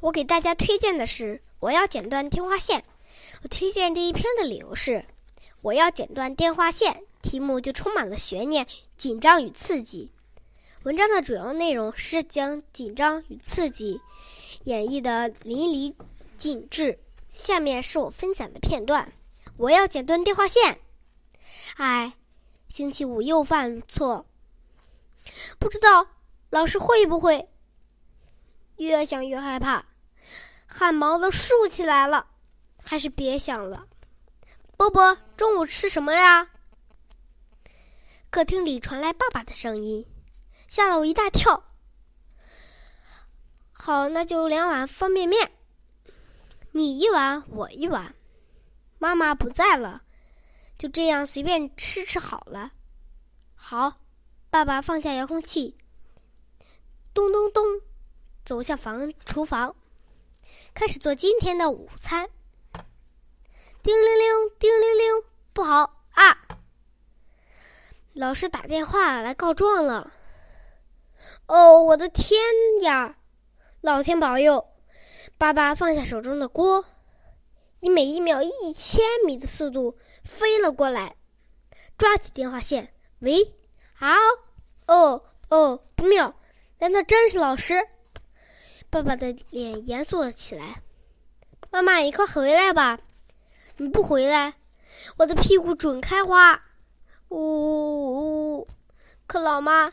我给大家推荐的是，我要剪断电话线。我推荐这一篇的理由是，我要剪断电话线，题目就充满了悬念、紧张与刺激。文章的主要内容是将紧张与刺激演绎的淋漓尽致。下面是我分享的片段：我要剪断电话线。哎，星期五又犯错，不知道老师会不会？越想越害怕，汗毛都竖起来了，还是别想了。波波，中午吃什么呀？客厅里传来爸爸的声音，吓了我一大跳。好，那就两碗方便面，你一碗，我一碗。妈妈不在了，就这样随便吃吃好了。好，爸爸放下遥控器，咚咚咚。走向房厨房，开始做今天的午餐。叮铃铃，叮铃铃，不好啊！老师打电话来告状了。哦，我的天呀！老天保佑！爸爸放下手中的锅，以每一秒一千米的速度飞了过来，抓起电话线。喂，好，哦哦，不妙！难道真是老师？爸爸的脸严肃了起来。妈妈，你快回来吧！你不回来，我的屁股准开花。呜呜呜！可老妈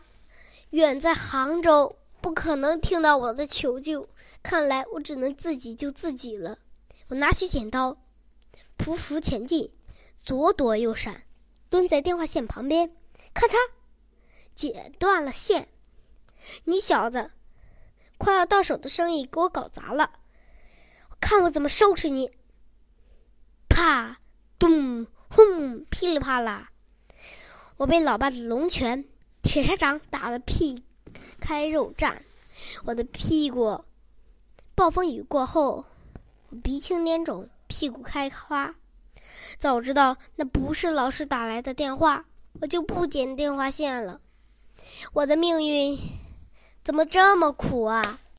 远在杭州，不可能听到我的求救。看来我只能自己救自己了。我拿起剪刀，匍匐前进，左躲右闪，蹲在电话线旁边，咔嚓，剪断了线。你小子！快要到手的生意给我搞砸了，看我怎么收拾你！啪，咚，轰，噼里啪啦，我被老爸的龙拳、铁砂掌打得屁开肉绽，我的屁股。暴风雨过后，我鼻青脸肿，屁股开花。早知道那不是老师打来的电话，我就不剪电话线了。我的命运。怎么这么苦啊！